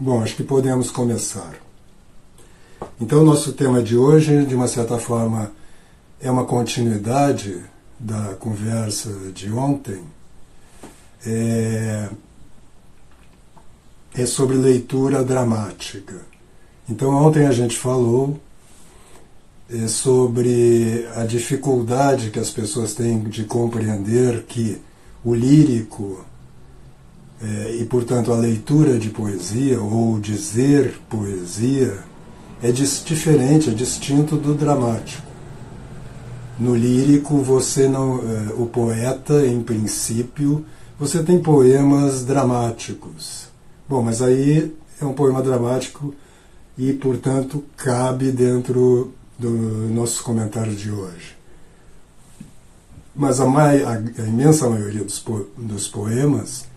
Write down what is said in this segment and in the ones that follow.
Bom, acho que podemos começar. Então, nosso tema de hoje, de uma certa forma, é uma continuidade da conversa de ontem. É, é sobre leitura dramática. Então, ontem a gente falou é, sobre a dificuldade que as pessoas têm de compreender que o lírico é, e, portanto, a leitura de poesia ou dizer poesia é diferente, é distinto do dramático. No lírico, você não, é, o poeta, em princípio, você tem poemas dramáticos. Bom, mas aí é um poema dramático e, portanto, cabe dentro do nosso comentário de hoje. Mas a, mai, a, a imensa maioria dos, po, dos poemas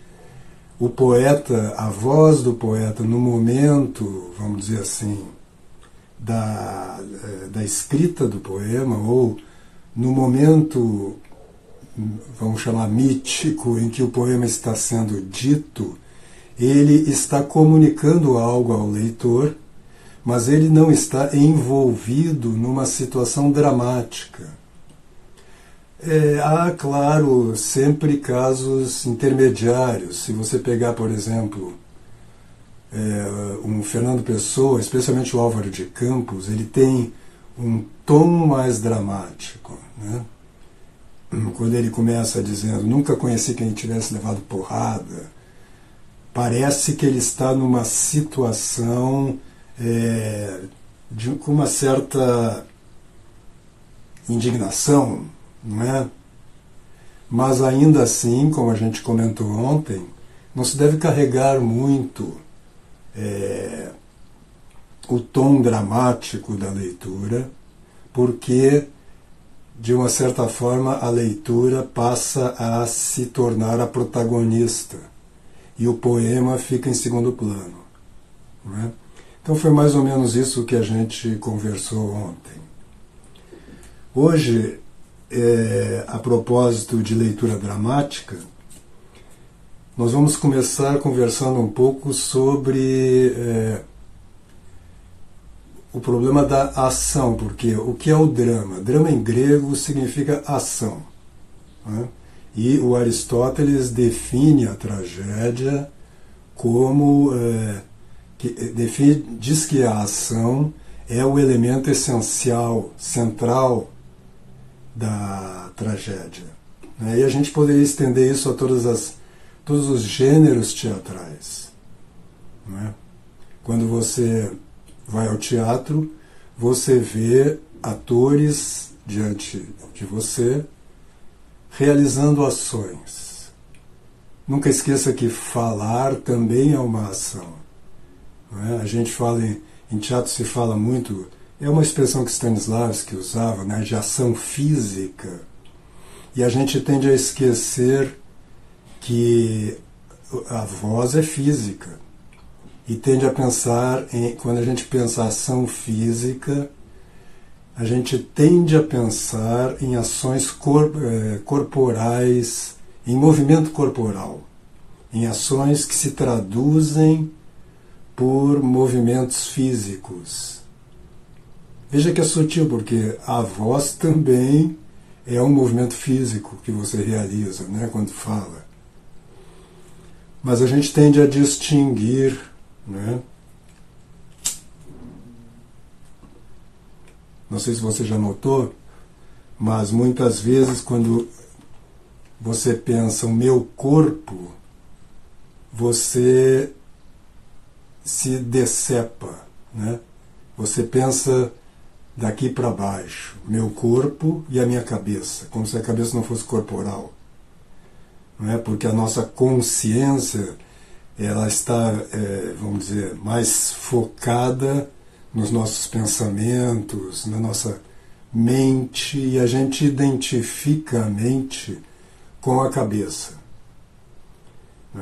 o poeta, a voz do poeta no momento, vamos dizer assim, da, eh, da escrita do poema, ou no momento, vamos chamar mítico, em que o poema está sendo dito, ele está comunicando algo ao leitor, mas ele não está envolvido numa situação dramática é, há, claro, sempre casos intermediários. Se você pegar, por exemplo, é, um Fernando Pessoa, especialmente o Álvaro de Campos, ele tem um tom mais dramático. Né? Quando ele começa dizendo: Nunca conheci quem tivesse levado porrada, parece que ele está numa situação é, de, com uma certa indignação não é? Mas ainda assim, como a gente comentou ontem, não se deve carregar muito é, o tom dramático da leitura, porque, de uma certa forma, a leitura passa a se tornar a protagonista e o poema fica em segundo plano. É? Então, foi mais ou menos isso que a gente conversou ontem. Hoje é, a propósito de leitura dramática, nós vamos começar conversando um pouco sobre é, o problema da ação, porque o que é o drama? Drama em grego significa ação. Né? E o Aristóteles define a tragédia como. É, que, define, diz que a ação é o elemento essencial, central da tragédia. Né? E a gente poderia estender isso a todas as, todos os gêneros teatrais. Né? Quando você vai ao teatro, você vê atores diante de você realizando ações. Nunca esqueça que falar também é uma ação. É? A gente fala em, em teatro se fala muito é uma expressão que Stanislavski usava, né, de ação física. E a gente tende a esquecer que a voz é física. E tende a pensar, em, quando a gente pensa ação física, a gente tende a pensar em ações cor, eh, corporais, em movimento corporal, em ações que se traduzem por movimentos físicos. Veja que é sutil, porque a voz também é um movimento físico que você realiza né, quando fala. Mas a gente tende a distinguir. Né? Não sei se você já notou, mas muitas vezes quando você pensa o meu corpo, você se decepa. Né? Você pensa daqui para baixo, meu corpo e a minha cabeça, como se a cabeça não fosse corporal. Não é? Porque a nossa consciência ela está, é, vamos dizer, mais focada nos nossos pensamentos, na nossa mente, e a gente identifica a mente com a cabeça.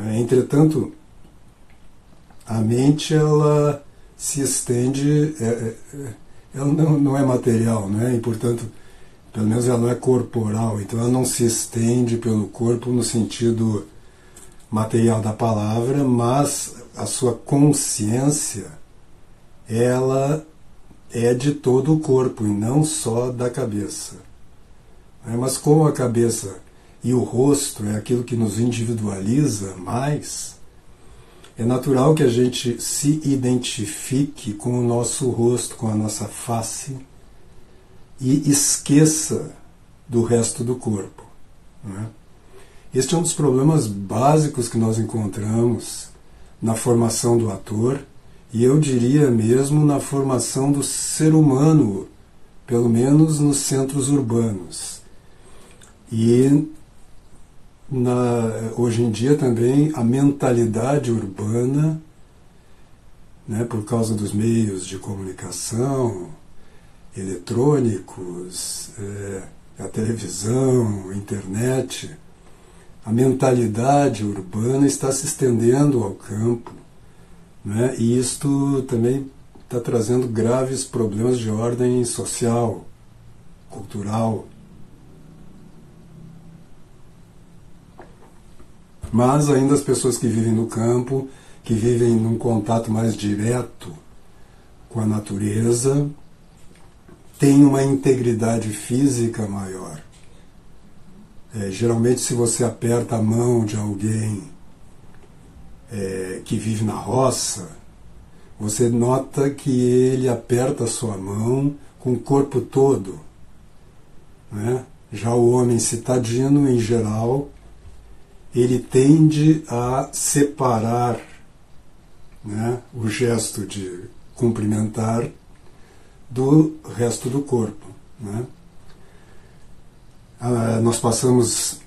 É? Entretanto, a mente ela se estende. É, é, ela não, não é material, né? e portanto, pelo menos ela não é corporal, então ela não se estende pelo corpo no sentido material da palavra, mas a sua consciência ela é de todo o corpo e não só da cabeça. É, mas como a cabeça e o rosto é aquilo que nos individualiza mais, é natural que a gente se identifique com o nosso rosto, com a nossa face e esqueça do resto do corpo. Né? Este é um dos problemas básicos que nós encontramos na formação do ator e eu diria mesmo na formação do ser humano, pelo menos nos centros urbanos. E na, hoje em dia também a mentalidade urbana, né, por causa dos meios de comunicação eletrônicos, é, a televisão, a internet, a mentalidade urbana está se estendendo ao campo, né, e isto também está trazendo graves problemas de ordem social, cultural. Mas ainda as pessoas que vivem no campo, que vivem num contato mais direto com a natureza, têm uma integridade física maior. É, geralmente, se você aperta a mão de alguém é, que vive na roça, você nota que ele aperta a sua mão com o corpo todo. Né? Já o homem citadino, em geral, ele tende a separar né, o gesto de cumprimentar do resto do corpo. Né? Ah, nós passamos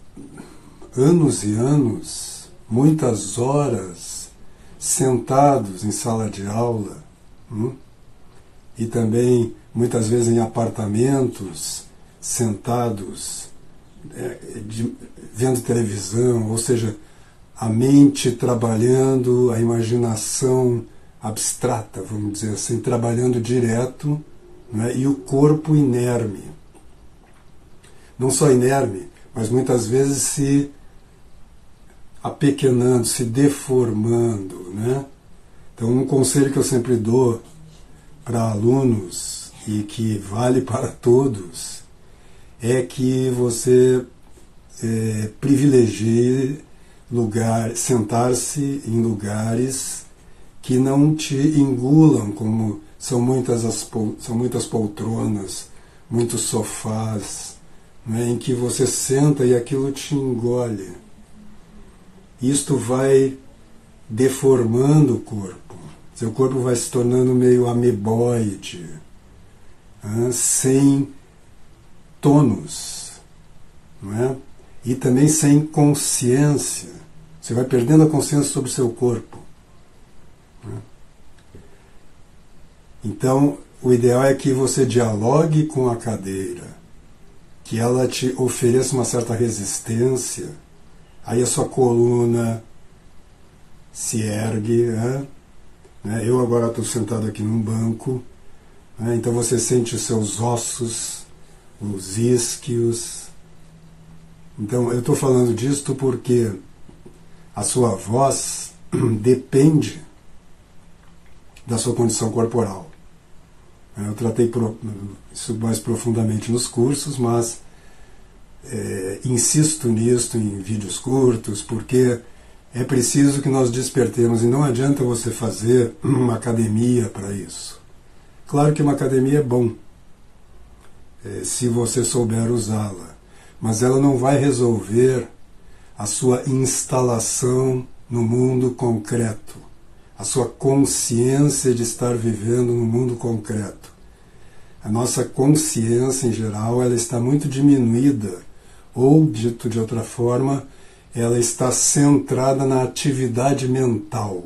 anos e anos, muitas horas, sentados em sala de aula, hum? e também muitas vezes em apartamentos, sentados de, vendo televisão, ou seja, a mente trabalhando, a imaginação abstrata, vamos dizer assim, trabalhando direto, né, e o corpo inerme. Não só inerme, mas muitas vezes se apequenando, se deformando. Né? Então, um conselho que eu sempre dou para alunos e que vale para todos é que você é, privilegie lugar, sentar-se em lugares que não te engulam, como são muitas, as, são muitas poltronas, muitos sofás, né, em que você senta e aquilo te engole. Isto vai deformando o corpo. Seu corpo vai se tornando meio ameboide, né, sem tônus, não é? e também sem consciência. Você vai perdendo a consciência sobre o seu corpo. É? Então, o ideal é que você dialogue com a cadeira, que ela te ofereça uma certa resistência, aí a sua coluna se ergue. Né? Eu agora estou sentado aqui num banco, né? então você sente os seus ossos os isquios. Então, eu estou falando disto porque a sua voz depende da sua condição corporal. Eu tratei isso mais profundamente nos cursos, mas é, insisto nisto em vídeos curtos, porque é preciso que nós despertemos e não adianta você fazer uma academia para isso. Claro que uma academia é bom, se você souber usá-la. Mas ela não vai resolver a sua instalação no mundo concreto, a sua consciência de estar vivendo no mundo concreto. A nossa consciência, em geral, ela está muito diminuída, ou, dito de outra forma, ela está centrada na atividade mental.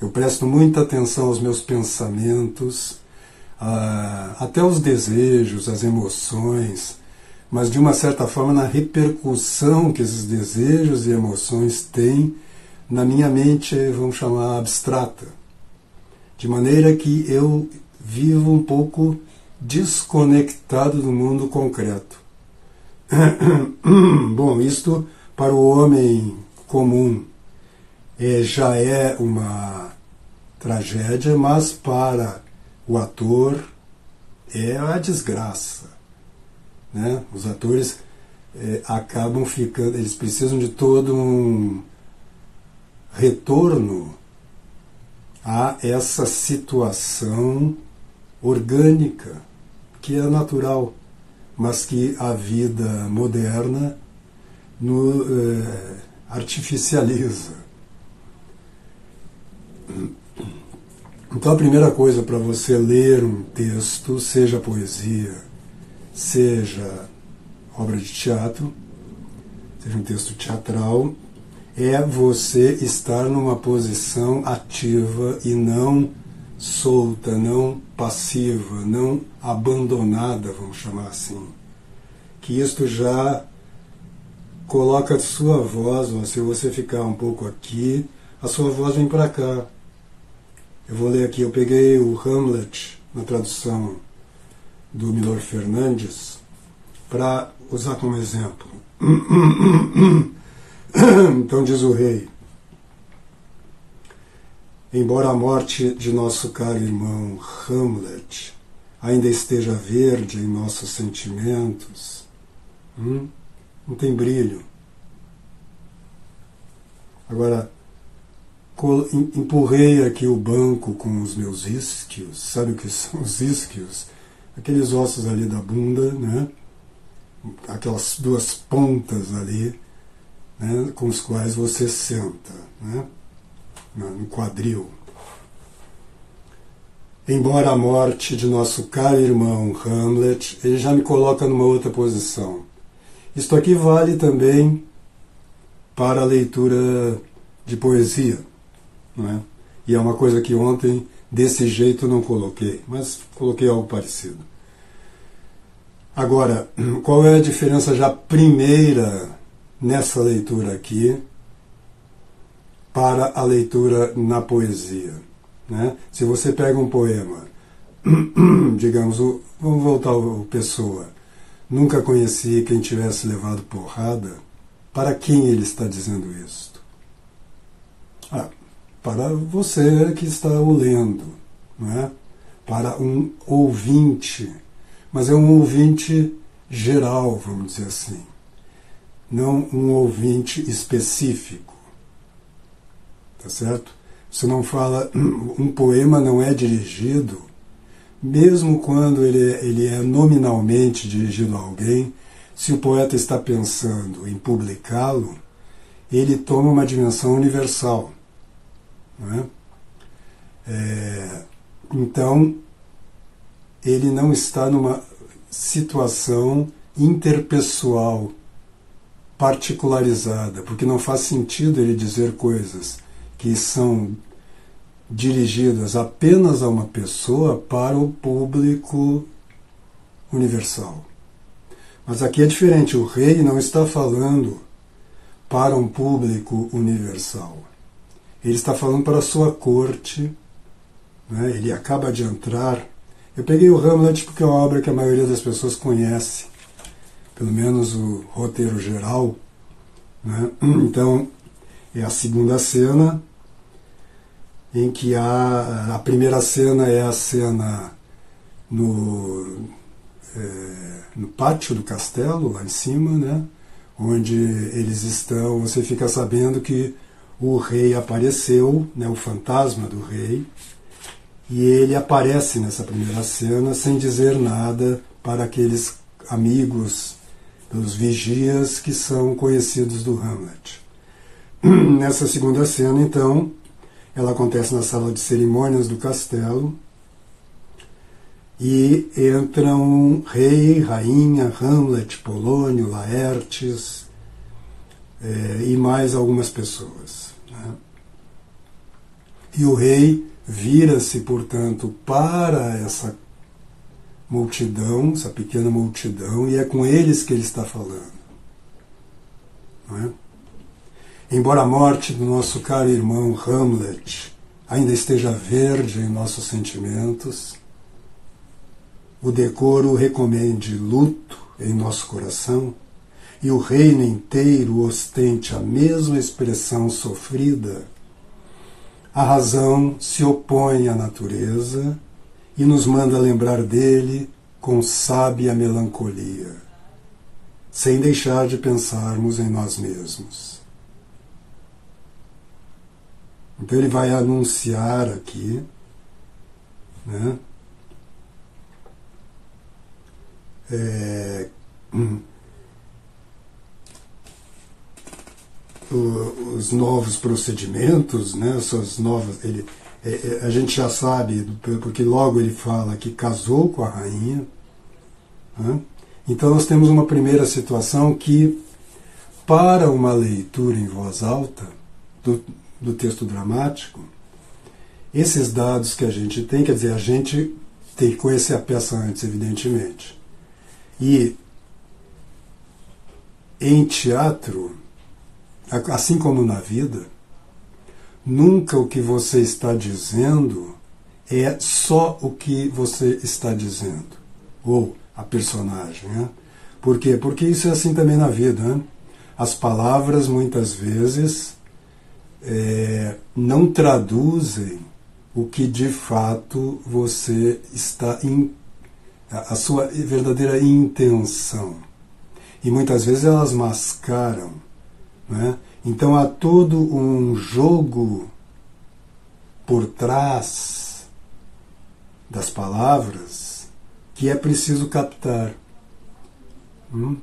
Eu presto muita atenção aos meus pensamentos, até os desejos, as emoções, mas de uma certa forma na repercussão que esses desejos e emoções têm na minha mente, vamos chamar abstrata. De maneira que eu vivo um pouco desconectado do mundo concreto. Bom, isto para o homem comum é, já é uma tragédia, mas para o ator é a desgraça. Né? Os atores é, acabam ficando, eles precisam de todo um retorno a essa situação orgânica, que é natural, mas que a vida moderna no, eh, artificializa. Então, a primeira coisa para você ler um texto, seja poesia, seja obra de teatro, seja um texto teatral, é você estar numa posição ativa e não solta, não passiva, não abandonada, vamos chamar assim. Que isto já coloca a sua voz, ou se você ficar um pouco aqui, a sua voz vem para cá. Eu vou ler aqui, eu peguei o Hamlet na tradução do Milor Fernandes para usar como exemplo. então diz o rei: Embora a morte de nosso caro irmão Hamlet ainda esteja verde em nossos sentimentos, hum, não tem brilho. Agora, empurrei aqui o banco com os meus isquios. Sabe o que são os isquios? Aqueles ossos ali da bunda, né? Aquelas duas pontas ali, né? com os quais você senta, né? no quadril. Embora a morte de nosso caro irmão Hamlet, ele já me coloca numa outra posição. Isto aqui vale também para a leitura de poesia. Não é? E é uma coisa que ontem, desse jeito, não coloquei, mas coloquei algo parecido. Agora, qual é a diferença já primeira nessa leitura aqui para a leitura na poesia. Né? Se você pega um poema, digamos, o, vamos voltar ao Pessoa, nunca conheci quem tivesse levado porrada, para quem ele está dizendo isto? Ah, para você que está o lendo, não é? para um ouvinte, mas é um ouvinte geral, vamos dizer assim, não um ouvinte específico tá certo? Você não fala, um poema não é dirigido, mesmo quando ele, ele é nominalmente dirigido a alguém, se o poeta está pensando em publicá-lo, ele toma uma dimensão universal. Não é? É, então, ele não está numa situação interpessoal particularizada, porque não faz sentido ele dizer coisas que são dirigidas apenas a uma pessoa para o público universal. Mas aqui é diferente, o rei não está falando para um público universal. Ele está falando para a sua corte, né? ele acaba de entrar. Eu peguei o Hamlet porque é uma obra que a maioria das pessoas conhece, pelo menos o roteiro geral. Né? Então, é a segunda cena, em que há a primeira cena é a cena no, é, no pátio do castelo, lá em cima, né? onde eles estão, você fica sabendo que o rei apareceu, né, o fantasma do rei, e ele aparece nessa primeira cena sem dizer nada para aqueles amigos, os vigias que são conhecidos do Hamlet. Nessa segunda cena, então, ela acontece na sala de cerimônias do castelo. E entram rei, rainha, Hamlet, Polônio, Laertes é, e mais algumas pessoas. Né? E o rei vira-se, portanto, para essa multidão, essa pequena multidão, e é com eles que ele está falando. É? Embora a morte do nosso caro irmão Hamlet ainda esteja verde em nossos sentimentos, o decoro recomende luto em nosso coração e o reino inteiro ostente a mesma expressão sofrida a razão se opõe à natureza e nos manda lembrar dele com sábia melancolia, sem deixar de pensarmos em nós mesmos. Então ele vai anunciar aqui, né? É, hum, os novos procedimentos, né, essas novas, ele, é, é, a gente já sabe, porque logo ele fala que casou com a rainha. Né? Então nós temos uma primeira situação que, para uma leitura em voz alta do, do texto dramático, esses dados que a gente tem, quer dizer, a gente tem que conhecer a peça antes, evidentemente. E em teatro, assim como na vida, nunca o que você está dizendo é só o que você está dizendo, ou a personagem. Né? Por quê? Porque isso é assim também na vida. Né? As palavras muitas vezes é, não traduzem o que de fato você está a sua verdadeira intenção. E muitas vezes elas mascaram né? Então há todo um jogo por trás das palavras que é preciso captar. Hum?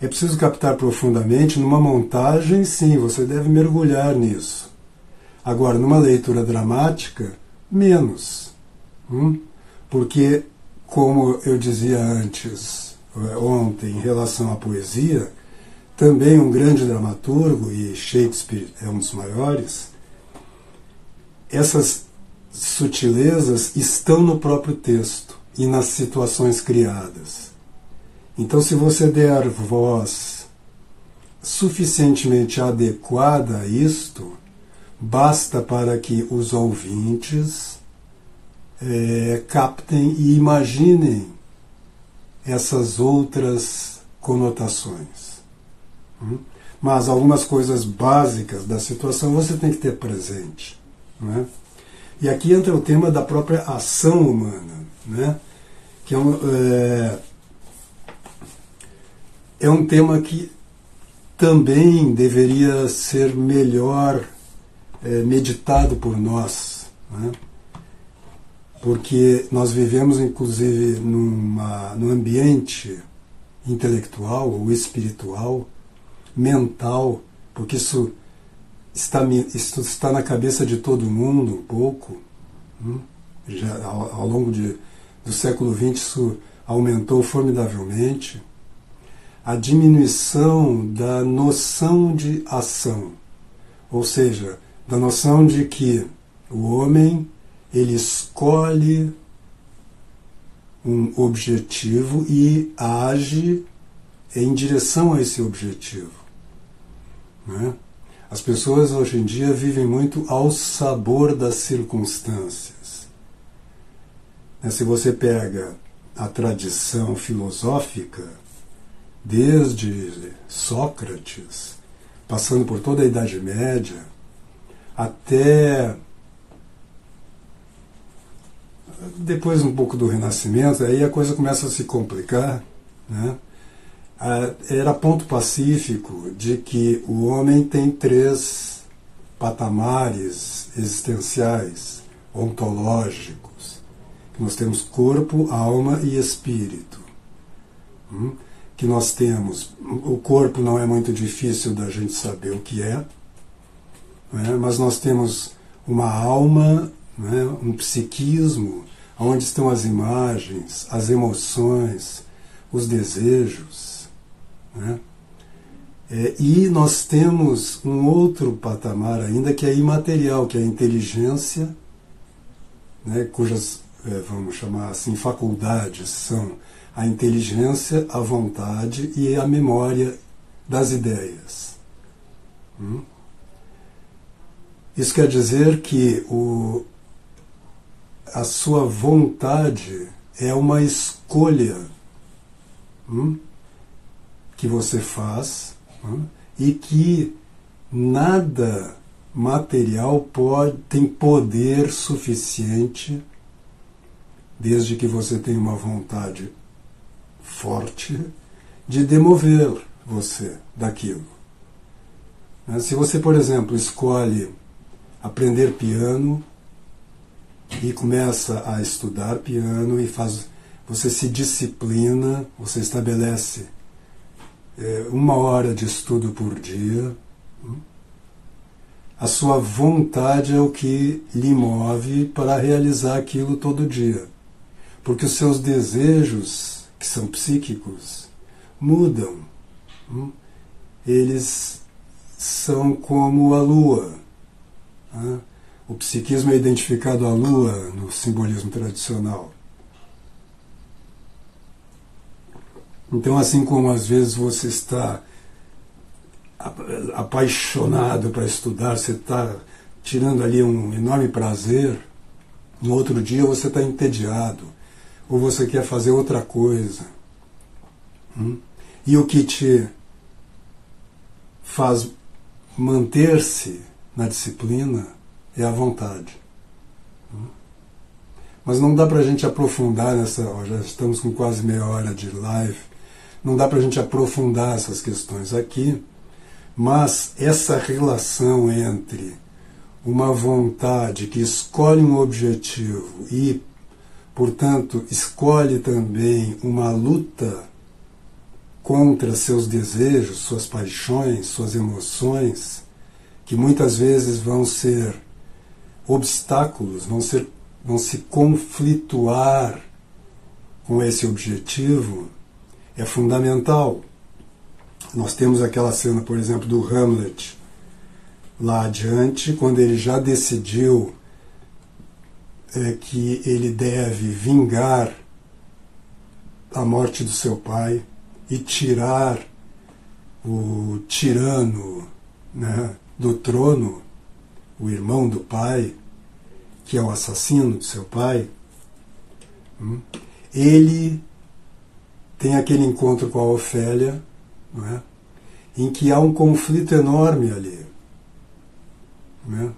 É preciso captar profundamente numa montagem, sim, você deve mergulhar nisso. Agora, numa leitura dramática, menos. Hum? Porque, como eu dizia antes, eh, ontem, em relação à poesia, também um grande dramaturgo, e Shakespeare é um dos maiores, essas sutilezas estão no próprio texto e nas situações criadas. Então, se você der voz suficientemente adequada a isto, basta para que os ouvintes é, captem e imaginem essas outras conotações. Mas algumas coisas básicas da situação você tem que ter presente. Né? E aqui entra o tema da própria ação humana, né? que é um, é, é um tema que também deveria ser melhor é, meditado por nós. Né? Porque nós vivemos, inclusive, numa, num ambiente intelectual ou espiritual mental, porque isso está, isso está na cabeça de todo mundo um pouco. Hum? Já, ao, ao longo de, do século XX isso aumentou formidavelmente. A diminuição da noção de ação, ou seja, da noção de que o homem ele escolhe um objetivo e age em direção a esse objetivo. Né? As pessoas hoje em dia vivem muito ao sabor das circunstâncias. Né? Se você pega a tradição filosófica, desde Sócrates, passando por toda a Idade Média, até depois um pouco do Renascimento, aí a coisa começa a se complicar, né? Era ponto pacífico de que o homem tem três patamares existenciais, ontológicos. Nós temos corpo, alma e espírito. Hum? Que nós temos. O corpo não é muito difícil da gente saber o que é, né? mas nós temos uma alma, né? um psiquismo, onde estão as imagens, as emoções, os desejos né? É, e nós temos um outro patamar ainda que é imaterial, que é a inteligência, né, cujas, é, vamos chamar assim, faculdades são a inteligência, a vontade e a memória das ideias. Hum? Isso quer dizer que o, a sua vontade é uma escolha. Hum? Que você faz né, e que nada material pode, tem poder suficiente, desde que você tenha uma vontade forte, de demover você daquilo. Né? Se você, por exemplo, escolhe aprender piano e começa a estudar piano e faz, você se disciplina, você estabelece é, uma hora de estudo por dia. Hum? A sua vontade é o que lhe move para realizar aquilo todo dia. Porque os seus desejos, que são psíquicos, mudam. Hum? Eles são como a lua. O psiquismo é identificado à lua no simbolismo tradicional. Então, assim como às vezes você está apaixonado para estudar, você está tirando ali um enorme prazer, no outro dia você está entediado, ou você quer fazer outra coisa. Hum? E o que te faz manter-se na disciplina é a vontade. Mas não dá para a gente aprofundar nessa. Já estamos com quase meia hora de live. Não dá para a gente aprofundar essas questões aqui, mas essa relação entre uma vontade que escolhe um objetivo e, portanto, escolhe também uma luta contra seus desejos, suas paixões, suas emoções, que muitas vezes vão ser obstáculos, vão, ser, vão se conflituar com esse objetivo, é fundamental. Nós temos aquela cena, por exemplo, do Hamlet, lá adiante, quando ele já decidiu é, que ele deve vingar a morte do seu pai e tirar o tirano né, do trono, o irmão do pai, que é o assassino de seu pai, hum, ele tem aquele encontro com a Ofélia, é? em que há um conflito enorme ali. É?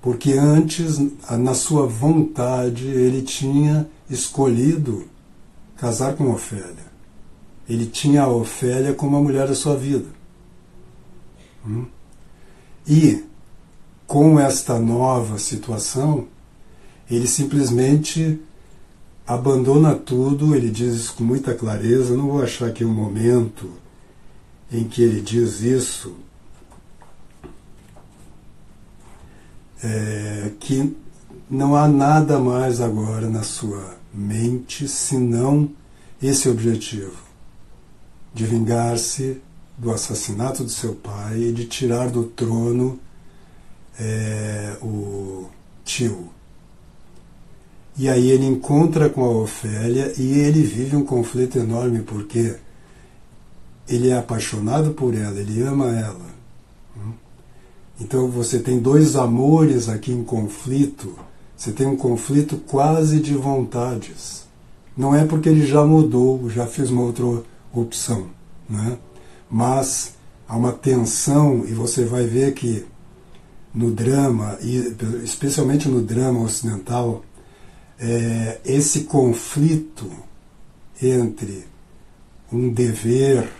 Porque antes, na sua vontade, ele tinha escolhido casar com Ofélia ele tinha a Ofélia como a mulher da sua vida. Hum? E, com esta nova situação, ele simplesmente abandona tudo, ele diz isso com muita clareza, não vou achar aqui um momento em que ele diz isso, é, que não há nada mais agora na sua mente senão esse objetivo de vingar-se do assassinato de seu pai e de tirar do trono é, o tio. E aí ele encontra com a Ofélia e ele vive um conflito enorme porque ele é apaixonado por ela, ele ama ela. Então você tem dois amores aqui em conflito, você tem um conflito quase de vontades. Não é porque ele já mudou, já fez uma outra opção. Né? Mas há uma tensão, e você vai ver que no drama, e especialmente no drama ocidental, é, esse conflito entre um dever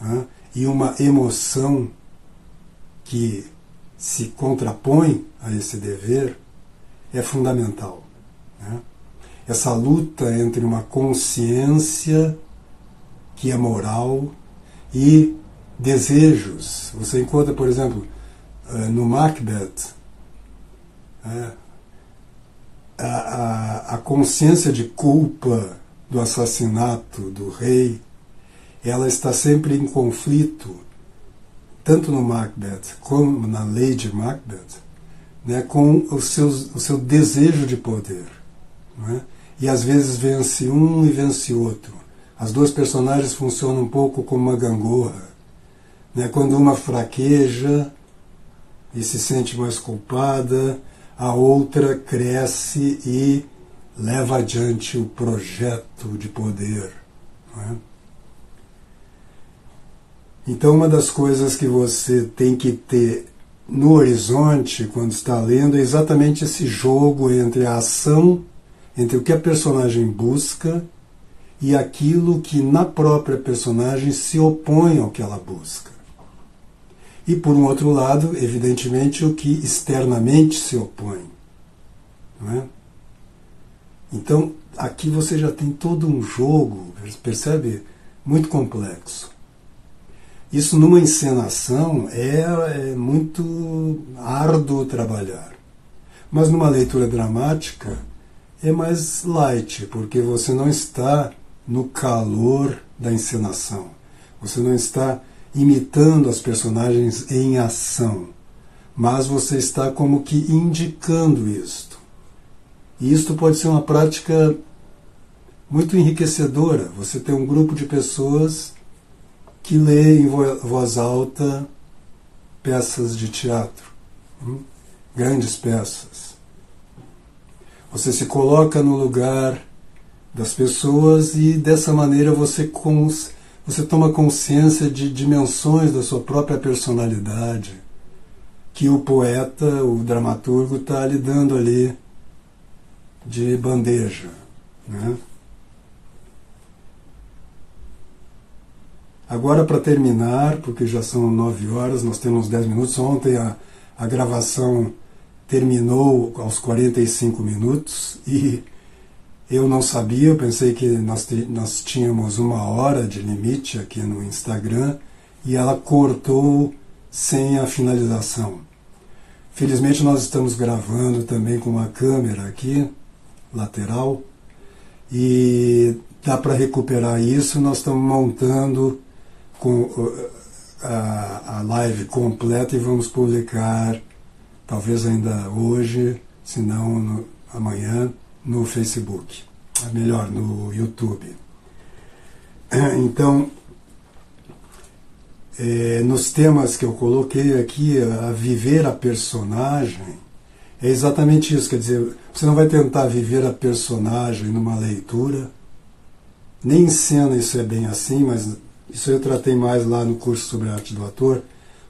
né, e uma emoção que se contrapõe a esse dever é fundamental. Né? Essa luta entre uma consciência que é moral e desejos. Você encontra, por exemplo, eh, no Macbeth, eh, a, a, a consciência de culpa do assassinato do rei, ela está sempre em conflito, tanto no Macbeth como na Lady Macbeth, né, com os seus, o seu desejo de poder. É? E às vezes vence um e vence outro. As duas personagens funcionam um pouco como uma gangorra. Né? Quando uma fraqueja e se sente mais culpada, a outra cresce e leva adiante o projeto de poder. É? Então, uma das coisas que você tem que ter no horizonte, quando está lendo, é exatamente esse jogo entre a ação, entre o que a personagem busca e aquilo que na própria personagem se opõe ao que ela busca. E por um outro lado, evidentemente, o que externamente se opõe. Não é? Então, aqui você já tem todo um jogo, percebe? Muito complexo. Isso numa encenação é, é muito árduo trabalhar. Mas numa leitura dramática é mais light, porque você não está no calor da encenação. Você não está imitando as personagens em ação, mas você está como que indicando isto. E isto pode ser uma prática muito enriquecedora. Você tem um grupo de pessoas que lê em voz alta peças de teatro, hum? grandes peças. Você se coloca no lugar das pessoas e dessa maneira você, cons você toma consciência de dimensões da sua própria personalidade que o poeta, o dramaturgo, está lhe dando ali de bandeja. Né? Agora, para terminar, porque já são nove horas, nós temos dez minutos. Ontem a, a gravação terminou aos 45 minutos e eu não sabia, eu pensei que nós, nós tínhamos uma hora de limite aqui no Instagram e ela cortou sem a finalização. Felizmente nós estamos gravando também com uma câmera aqui, lateral, e dá para recuperar isso. Nós estamos montando com uh, a, a live completa e vamos publicar, talvez ainda hoje, se não amanhã, no Facebook, melhor, no YouTube. Então, é, nos temas que eu coloquei aqui, a viver a personagem, é exatamente isso. Quer dizer, você não vai tentar viver a personagem numa leitura, nem em cena isso é bem assim, mas isso eu tratei mais lá no curso sobre a arte do ator.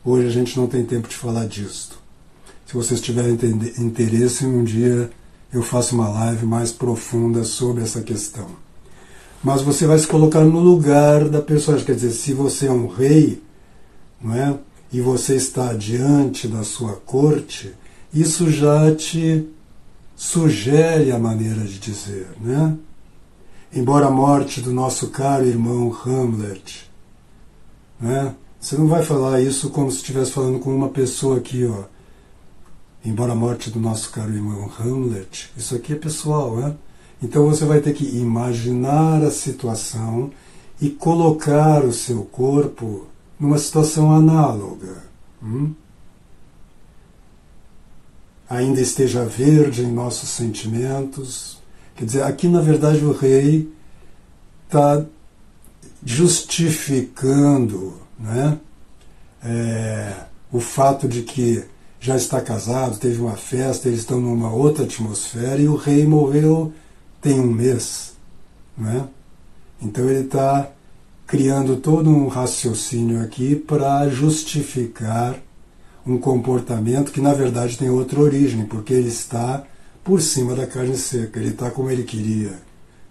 Hoje a gente não tem tempo de falar disso. Se vocês tiverem interesse, um dia eu faço uma live mais profunda sobre essa questão. Mas você vai se colocar no lugar da personagem. Quer dizer, se você é um rei, não é? E você está diante da sua corte, isso já te sugere a maneira de dizer, né? Embora a morte do nosso caro irmão Hamlet, né? Você não vai falar isso como se estivesse falando com uma pessoa aqui, ó, embora a morte do nosso caro irmão Hamlet, isso aqui é pessoal, né? Então você vai ter que imaginar a situação e colocar o seu corpo numa situação análoga. Hum? Ainda esteja verde em nossos sentimentos. Quer dizer, aqui na verdade o rei está justificando né, é, o fato de que já está casado, teve uma festa, eles estão numa outra atmosfera e o rei morreu tem um mês. Né? Então ele está criando todo um raciocínio aqui para justificar um comportamento que na verdade tem outra origem, porque ele está por cima da carne seca, ele está como ele queria.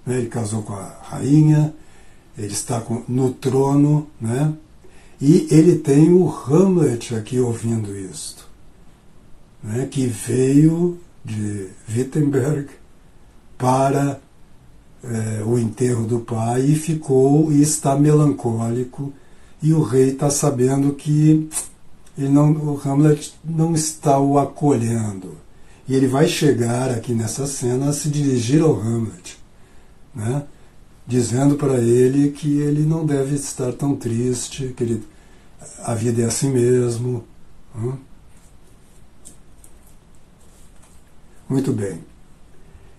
Né? Ele casou com a rainha, ele está com, no trono, né? e ele tem o Hamlet aqui ouvindo isto né, que veio de Wittenberg para é, o enterro do pai e ficou e está melancólico e o rei está sabendo que ele não, o Hamlet não está o acolhendo e ele vai chegar aqui nessa cena a se dirigir ao Hamlet, né, dizendo para ele que ele não deve estar tão triste, que ele, a vida é assim mesmo. Né, Muito bem.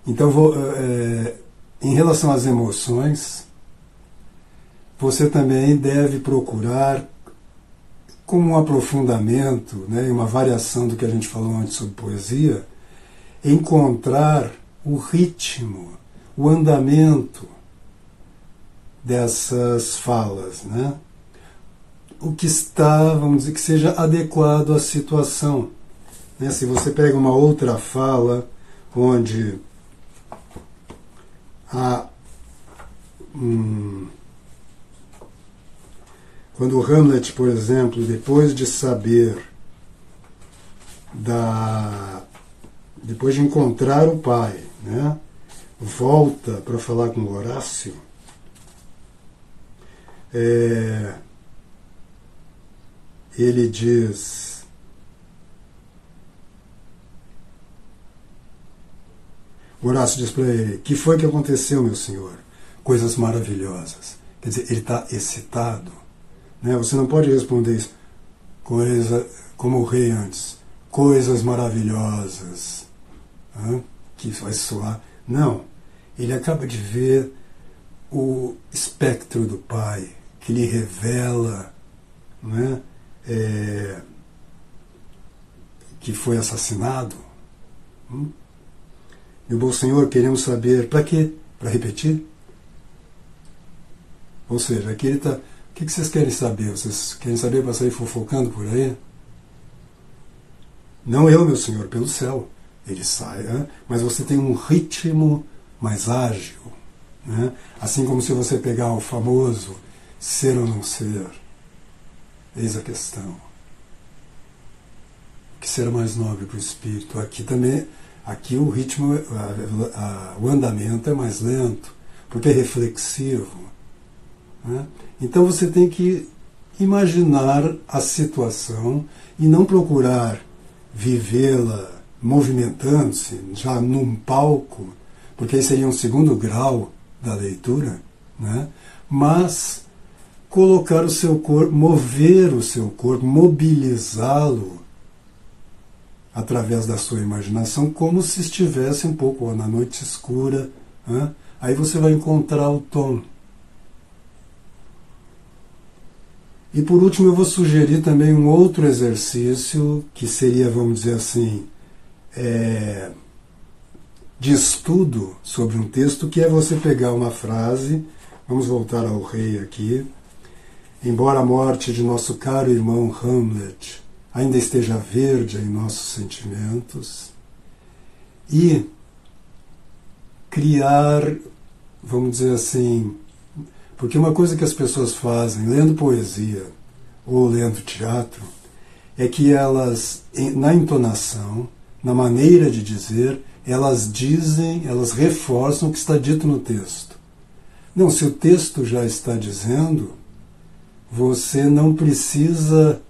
Então, vou, é, em relação às emoções, você também deve procurar, como um aprofundamento, né, uma variação do que a gente falou antes sobre poesia, encontrar o ritmo, o andamento dessas falas. Né? o que está, vamos dizer, que seja adequado à situação. Né? Se você pega uma outra fala onde há hum, quando Hamlet, por exemplo, depois de saber da depois de encontrar o pai, né, volta para falar com Horácio, é, ele diz Horácio diz para ele: Que foi que aconteceu, meu senhor? Coisas maravilhosas. Quer dizer, ele está excitado. Né? Você não pode responder isso coisa, como o rei antes. Coisas maravilhosas. Hã? Que vai soar. Não. Ele acaba de ver o espectro do pai, que lhe revela né, é, que foi assassinado. Hum? Meu bom Senhor, queremos saber para quê? Para repetir? Ou seja, aqui ele está. O que vocês querem saber? Vocês querem saber para sair fofocando por aí? Não eu, meu senhor, pelo céu. Ele sai, né? mas você tem um ritmo mais ágil. Né? Assim como se você pegar o famoso ser ou não ser. Eis a questão. O que será mais nobre para o espírito? Aqui também Aqui o ritmo, a, a, o andamento é mais lento, porque é reflexivo. Né? Então você tem que imaginar a situação e não procurar vivê-la movimentando-se já num palco, porque aí seria um segundo grau da leitura, né? mas colocar o seu corpo, mover o seu corpo, mobilizá-lo através da sua imaginação, como se estivesse um pouco na noite escura. Né? Aí você vai encontrar o tom. E por último, eu vou sugerir também um outro exercício que seria, vamos dizer assim, é, de estudo sobre um texto, que é você pegar uma frase, vamos voltar ao rei aqui. Embora a morte de nosso caro irmão Hamlet ainda esteja verde em nossos sentimentos e criar, vamos dizer assim, porque uma coisa que as pessoas fazem lendo poesia ou lendo teatro é que elas, na entonação, na maneira de dizer, elas dizem, elas reforçam o que está dito no texto. Não, se o texto já está dizendo, você não precisa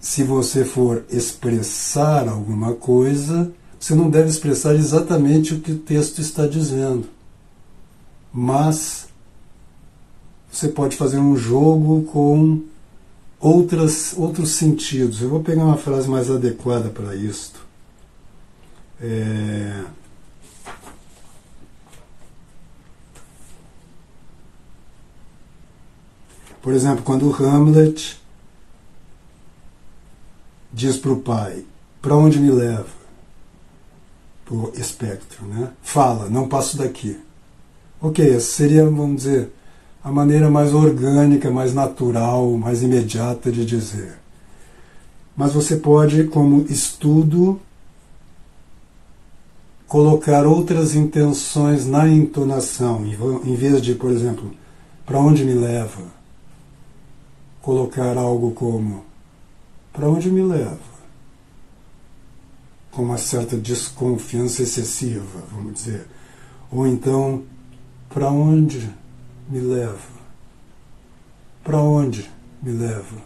se você for expressar alguma coisa, você não deve expressar exatamente o que o texto está dizendo. Mas você pode fazer um jogo com outras, outros sentidos. Eu vou pegar uma frase mais adequada para isto. É... Por exemplo, quando Hamlet diz para o pai: Para onde me leva? Para o espectro, né? Fala, não passo daqui. Ok, essa seria, vamos dizer, a maneira mais orgânica, mais natural, mais imediata de dizer. Mas você pode, como estudo, colocar outras intenções na entonação, em vez de, por exemplo, para onde me leva? Colocar algo como para onde me leva? Com uma certa desconfiança excessiva, vamos dizer. Ou então, para onde me leva? Para onde me leva?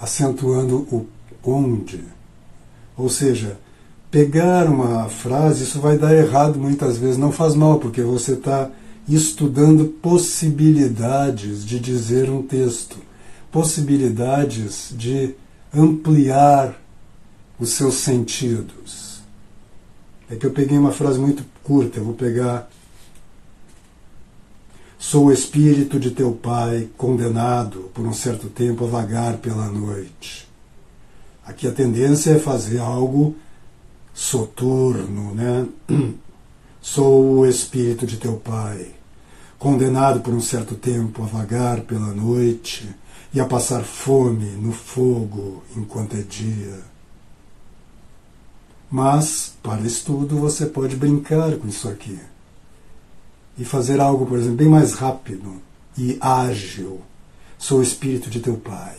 Acentuando o onde. Ou seja, pegar uma frase, isso vai dar errado muitas vezes, não faz mal, porque você está estudando possibilidades de dizer um texto possibilidades de ampliar os seus sentidos. É que eu peguei uma frase muito curta, eu vou pegar. Sou o espírito de teu pai, condenado por um certo tempo a vagar pela noite. Aqui a tendência é fazer algo soturno, né? Sou o espírito de teu pai, condenado por um certo tempo a vagar pela noite e a passar fome no fogo enquanto é dia. Mas, para estudo, você pode brincar com isso aqui e fazer algo, por exemplo, bem mais rápido e ágil. Sou o espírito de teu pai,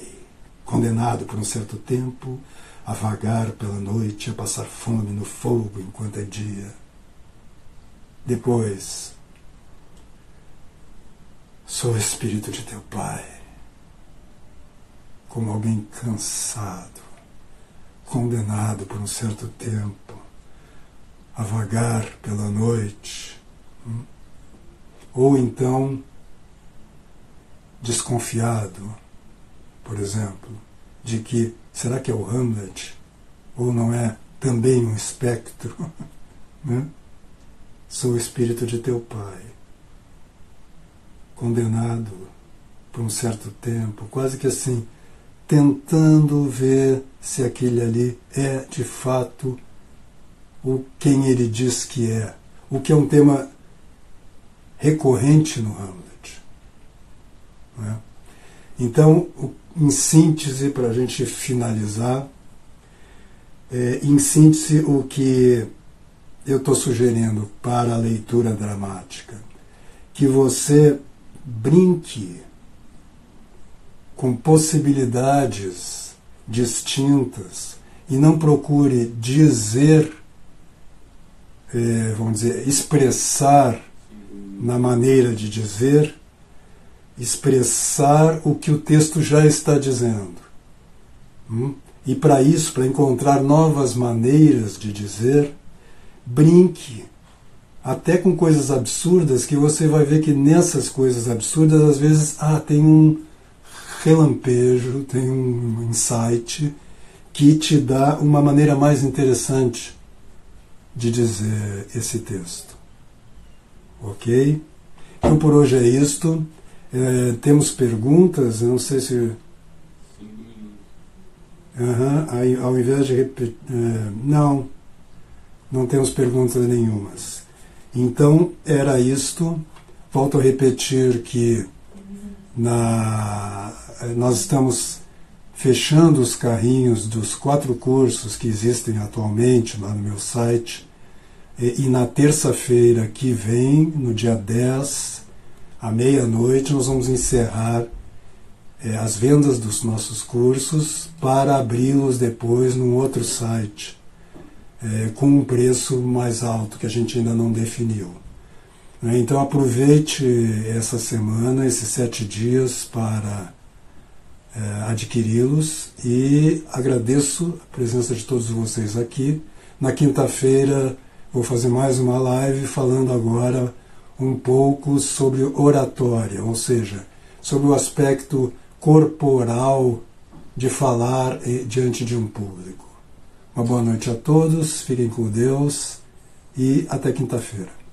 condenado por um certo tempo a vagar pela noite, a passar fome no fogo enquanto é dia. Depois, sou o espírito de teu pai, como alguém cansado, condenado por um certo tempo a vagar pela noite. Hum? Ou então, desconfiado, por exemplo, de que será que é o Hamlet ou não é também um espectro? né? Sou o espírito de teu pai, condenado por um certo tempo, quase que assim, tentando ver se aquele ali é de fato o quem ele diz que é, o que é um tema recorrente no Hamlet. Né? Então, em síntese, para a gente finalizar, é, em síntese, o que eu estou sugerindo para a leitura dramática, que você brinque com possibilidades distintas e não procure dizer, é, vamos dizer, expressar na maneira de dizer, expressar o que o texto já está dizendo. Hum? E para isso, para encontrar novas maneiras de dizer, brinque até com coisas absurdas que você vai ver que nessas coisas absurdas às vezes ah, tem um relampejo, tem um insight que te dá uma maneira mais interessante de dizer esse texto. Ok? Então por hoje é isto. É, temos perguntas, não sei se. Uhum, aí, ao invés de repetir. É, não, não temos perguntas nenhumas. Então era isto. Volto a repetir que na, nós estamos fechando os carrinhos dos quatro cursos que existem atualmente lá no meu site e, e na terça-feira que vem, no dia 10, à meia-noite, nós vamos encerrar é, as vendas dos nossos cursos para abri-los depois num outro site, é, com um preço mais alto que a gente ainda não definiu. Né, então aproveite essa semana, esses sete dias, para é, adquiri-los e agradeço a presença de todos vocês aqui. Na quinta-feira Vou fazer mais uma live falando agora um pouco sobre oratória, ou seja, sobre o aspecto corporal de falar diante de um público. Uma boa noite a todos, fiquem com Deus e até quinta-feira.